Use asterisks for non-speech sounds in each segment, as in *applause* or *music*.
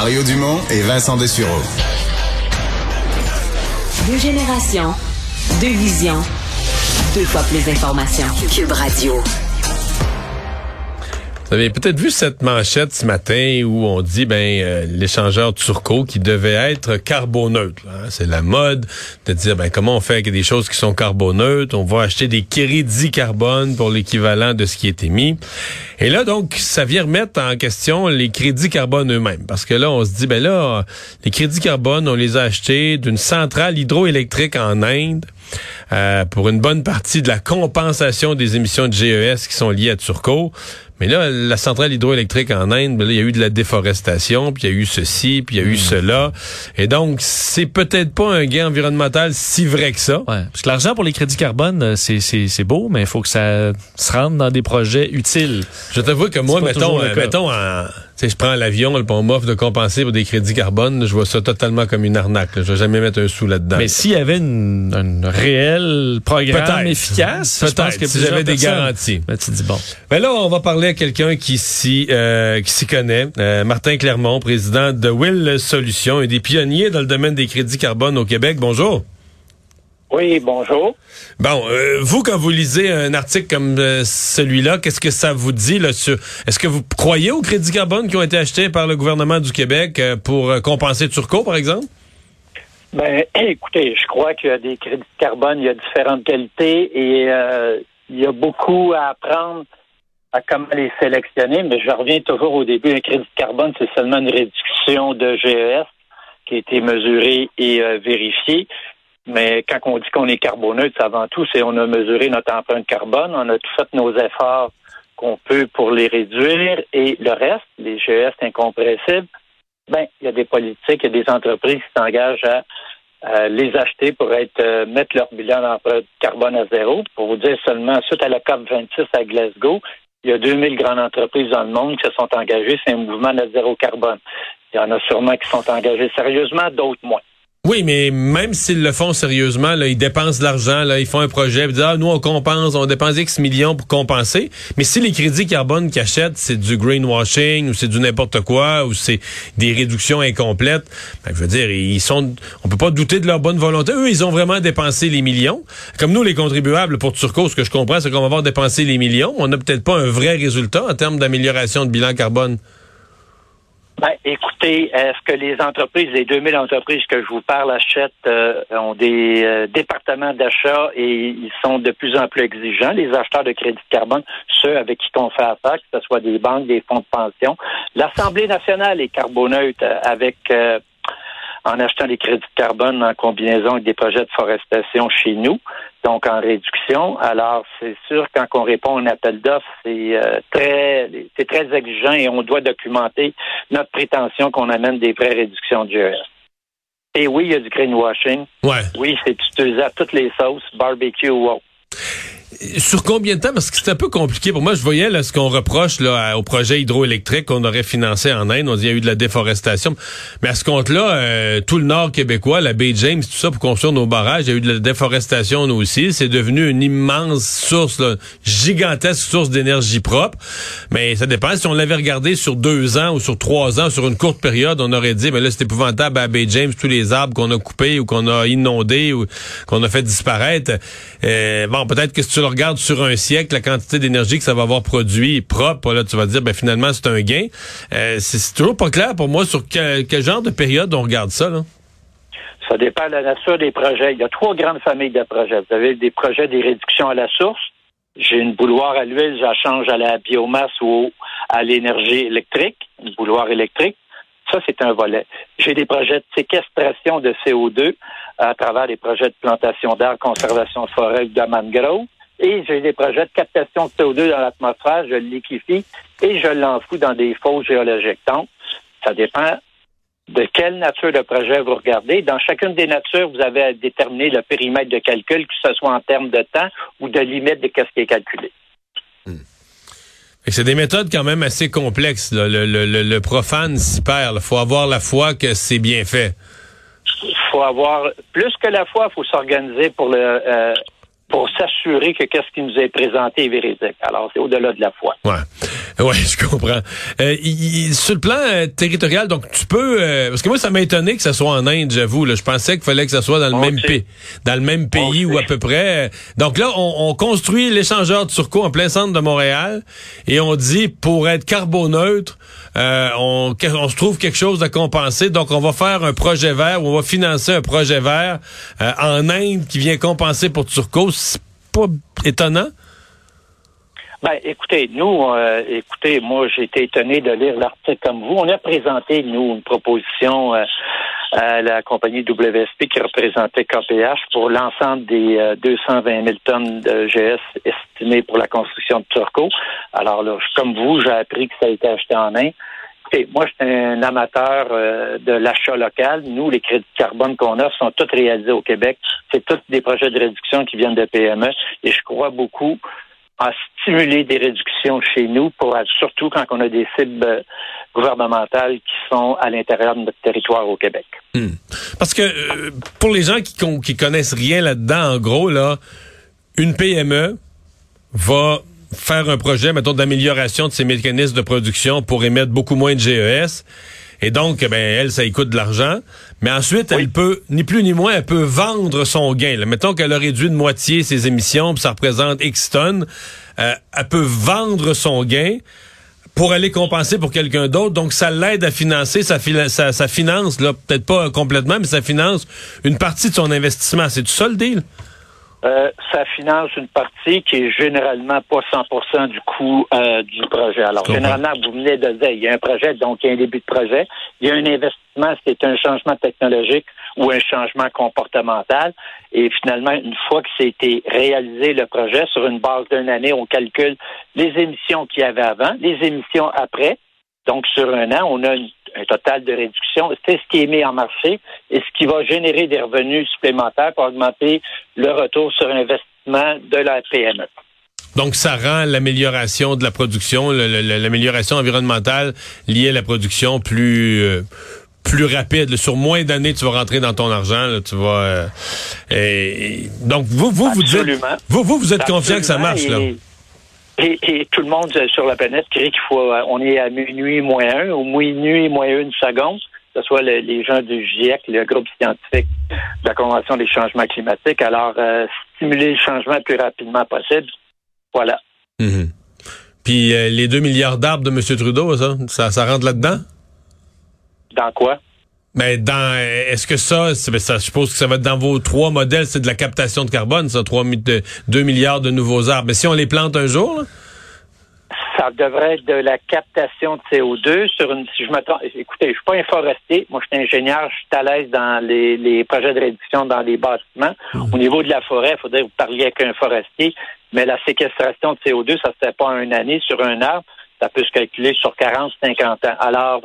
Mario Dumont et Vincent Dessureau. Deux générations, deux visions, deux fois plus d'informations. Cube Radio. Vous avez peut-être vu cette manchette ce matin où on dit ben euh, l'échangeur Turco qui devait être carboneutre. hein. C'est la mode de dire ben comment on fait avec des choses qui sont carboneutres? On va acheter des crédits carbone pour l'équivalent de ce qui est émis. Et là donc ça vient remettre en question les crédits carbone eux-mêmes parce que là on se dit ben là les crédits carbone on les a achetés d'une centrale hydroélectrique en Inde. Euh, pour une bonne partie de la compensation des émissions de GES qui sont liées à Turco. Mais là, la centrale hydroélectrique en Inde, ben il y a eu de la déforestation, puis il y a eu ceci, puis il y a eu cela. Et donc, c'est peut-être pas un gain environnemental si vrai que ça. Ouais, parce que l'argent pour les crédits carbone, euh, c'est, beau, mais il faut que ça se rende dans des projets utiles. Je t'avoue que moi, mettons, euh, mettons, en- sais, je prends l'avion, le on m'offre de compenser pour des crédits carbone, je vois ça totalement comme une arnaque. là. Je vais jamais mettre un sou là-dedans. Mais s'il y avait une, un réel programme Peut-être. efficace, je pense Peut-être, que si j'avais des garanties. Ben, tu dis bon. Ben là, on va parler à quelqu'un qui s'y euh, qui s'y connaît. Euh, Martin Clermont, président de Will Solutions, un des pionniers dans le domaine des crédits carbone au Québec. Bonjour. Oui, bonjour. Bon, euh, vous, quand vous lisez un article comme euh, celui-là, qu'est-ce que ça vous dit là sur Est-ce que vous croyez aux crédits carbone qui ont été achetés par le gouvernement du Québec euh, pour compenser Turco, par exemple? Ben, *clears throat* écoutez, je crois qu'il y a des crédits de carbone, il y a différentes qualités et il y a beaucoup à apprendre à comment les sélectionner, mais je reviens toujours au début. Un crédit de carbone, c'est seulement une réduction de GES qui a été mesurée et vérifiée. Mais quand on dit qu'on est carboneutre, c'est avant tout, c'est on a mesuré notre empreinte carbone, on a tout fait nos efforts qu'on peut pour les réduire et le reste, les GES incompressibles, ben, il y a des politiques, il y a des entreprises qui s'engagent à les acheter pour être euh, mettre leur bilan d'empreinte carbone à zéro. Pour vous dire seulement, suite à la COP 26 à Glasgow, il y a 2000 grandes entreprises dans le monde qui se sont engagées. C'est un mouvement de zéro carbone. Il y en a sûrement qui sont engagés sérieusement, d'autres moins. Oui, mais même s'ils le font sérieusement, ils dépensent de l'argent, là, ils font un projet, ils disent ah, nous on compense, on dépense X millions pour compenser. Mais si les crédits carbone qu'ils achètent, c'est du greenwashing ou c'est du n'importe quoi ou c'est des réductions incomplètes, ben, je veux dire, ils sont, on peut pas douter de leur bonne volonté. Eux, ils ont vraiment dépensé les millions. Comme nous, les contribuables pour Turco, ce que je comprends, c'est qu'on va avoir dépensé les millions. On n'a peut-être pas un vrai résultat en termes d'amélioration de bilan carbone. Ben, écoutez, est-ce que les entreprises, les 2000 entreprises que je vous parle achètent, euh, ont des euh, départements d'achat et ils sont de plus en plus exigeants, les acheteurs de crédit de carbone, ceux avec qui on fait affaire, que ce soit des banques, des fonds de pension. L'Assemblée nationale est carboneutre avec euh, en achetant des crédits de carbone en combinaison avec des projets de forestation chez nous, donc en réduction. Alors, c'est sûr, quand on répond à un appel d'offres, c'est euh, très c'est très exigeant et on doit documenter notre prétention qu'on amène des vraies réductions de GES. Et oui, il y a du greenwashing. Ouais. Oui, c'est utilisé à toutes les sauces, barbecue ou autre. Sur combien de temps? Parce que c'est un peu compliqué. Pour moi, je voyais là, ce qu'on reproche là, au projet hydroélectrique qu'on aurait financé en Inde. On dit qu'il y a eu de la déforestation. Mais à ce compte-là, euh, tout le nord québécois, la baie James, tout ça, pour construire nos barrages, il y a eu de la déforestation nous aussi. C'est devenu une immense source, là, gigantesque source d'énergie propre. Mais ça dépend. Si on l'avait regardé sur deux ans ou sur trois ans, sur une courte période, on aurait dit, mais là, c'est épouvantable à baie James, tous les arbres qu'on a coupés ou qu'on a inondés ou qu'on a fait disparaître. Euh, bon, peut-être que c'est tu le regardes sur un siècle, la quantité d'énergie que ça va avoir produit propre, là, tu vas dire, ben finalement, c'est un gain. Euh, c'est toujours pas clair pour moi sur quel, genre de période on regarde ça. Ça dépend de la nature des projets. Il y a trois grandes familles de projets. Vous avez des projets des réductions à la source. J'ai une bouloire à l'huile, je change à la biomasse ou à l'énergie électrique, une bouloire électrique. Ça, c'est un volet. J'ai des projets de séquestration de CO2 à travers des projets de plantation d'arbres, conservation de forêt de mangrove. Et j'ai des projets de captation de CO2 dans l'atmosphère, je le liquéfie et je l'enfous dans des fosses géologiques. Donc, ça dépend de quelle nature de projet vous regardez. Dans chacune des natures, vous avez à déterminer le périmètre de calcul, que ce soit en termes de temps ou de limite de ce qui est calculé. Et C'est des méthodes quand même assez complexes. là. Le, le- le- le profane s'y perd. Il faut avoir la foi que c'est bien fait. Il faut avoir plus que la foi, il faut s'organiser pour le euh, pour s'assurer que qu'est-ce qui nous est présenté est véridique. Alors, c'est au-delà de la foi. Ouais, *laughs* ouais, je comprends. Euh, sur le plan euh, territorial, donc tu peux, euh, parce que moi ça m'a étonné que ça soit en Inde, j'avoue. Là, je pensais qu'il fallait que ça soit dans le On même pays, dans le même pays ou à peu près. Donc là, on, on construit l'échangeur de Turcot en plein centre de Montréal et on dit pour être carboneutre, euh, on, on se trouve quelque chose à compenser. Donc on va faire un projet vert ou on va financer un projet vert euh, en Inde qui vient compenser pour Turcot. C'est pas étonnant. Ben, écoutez, nous, euh, écoutez, moi, j'ai été étonné de lire l'article comme vous. On a présenté, nous, une proposition euh, à la compagnie WSP qui représentait KPH pour l'ensemble des euh, 220 000 tonnes de GS estimées pour la construction de Turco. Alors là, comme vous, j'ai appris que ça a été acheté en Inde. Écoutez, moi, je suis un amateur euh, de l'achat local. Nous, les crédits de carbone qu'on offre sont tous réalisés au Québec. C'est tous des projets de réduction qui viennent de PME. Et je crois beaucoup à stimuler des réductions chez nous, pour surtout quand on a des cibles euh, gouvernementales qui sont à l'intérieur de notre territoire au Québec. Parce que euh, pour les gens qui, qui connaissent rien là-dedans, en gros, là, une PME va faire un projet, mettons, d'amélioration de ses mécanismes de production pour émettre beaucoup moins de GES. Et donc, ben, elle, ça y coûte de l'argent. Mais ensuite, elle peut, ni plus ni moins, elle peut vendre son gain. là. Mettons qu'elle a réduit de moitié ses émissions, puis ça représente X tonnes. Euh, elle peut vendre son gain pour aller compenser pour quelqu'un d'autre. Donc, ça l'aide à financer, ça, ça, ça finance, là, peut-être pas complètement, mais ça finance une partie de son investissement. C'est tout ça le deal? Euh, ça finance une partie qui est généralement pas 100% du coût euh, du projet. Alors, généralement, vous venez de dire, il y a un projet, donc il y a un début de projet. Il y a un investissement, c'est un changement technologique ou un changement comportemental. Et finalement, une fois que c'était réalisé le projet, sur une base d'une année, on calcule les émissions qu'il y avait avant, les émissions après. Donc, sur un an, on a une- un total de réduction. C'est ce qui est mis en marché et ce qui va générer des revenus supplémentaires pour augmenter le retour sur investissement de la PME. Donc, ça rend l'amélioration de la production, l'amélioration environnementale liée à la production plus euh, plus rapide. Sur moins d'années, tu vas rentrer dans ton argent. là, tu vas. euh, et- donc, vous, vous, vous dites, vous, vous, vous êtes confiant que ça marche là. Et, tout le monde euh, sur la planète crie qu'il faut, euh, on est à minuit moins un ou minuit moins une seconde, que ce soit le- les gens du GIEC, le groupe scientifique de la Convention des changements climatiques. Alors, euh, stimuler le changement le plus rapidement possible. Voilà. Mhm. Puis euh, les 2 milliards d'arbres de M. Trudeau, ça, ça, ça rentre là-dedans? Dans quoi? Mais dans est-ce que ça, je suppose que ça va être dans vos trois modèles, c'est de la captation de carbone, ça, 3, 2 milliards de nouveaux arbres. Mais si on les plante un jour, là? Ça devrait être de la captation de CO2 sur une. Si je me trompe- écoutez, je suis pas un forestier. Moi, je suis ingénieur. Je suis à l'aise dans les, les projets de réduction dans les bâtiments. Au niveau de la forêt, il faudrait que vous parliez avec un forestier. Mais la séquestration de CO2, ça ne se fait pas en une année sur un arbre. Ça peut se calculer sur 40, 50 ans. Alors,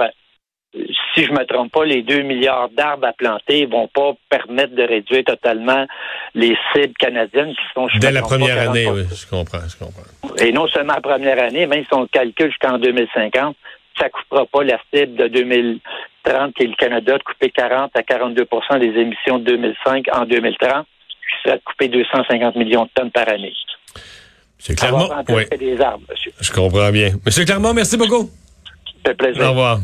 si je me trompe pas, les 2 milliards d'arbres à planter vont pas permettre de réduire totalement les cibles canadiennes qui sont je Dès la pas, première année, 40%. oui, je comprends, je comprends. Et non seulement la première année, même si on le calcule jusqu'en 2050, ça ne coupera pas la cible de 2030 qui est le Canada de couper 40 à 42% des émissions de 2005 en 2030, qui serait de couper 250 millions de tonnes par année. C'est clairement. Oui, des arbres, monsieur. je comprends bien. Monsieur Clermont, merci beaucoup. Ça fait plaisir. Au revoir.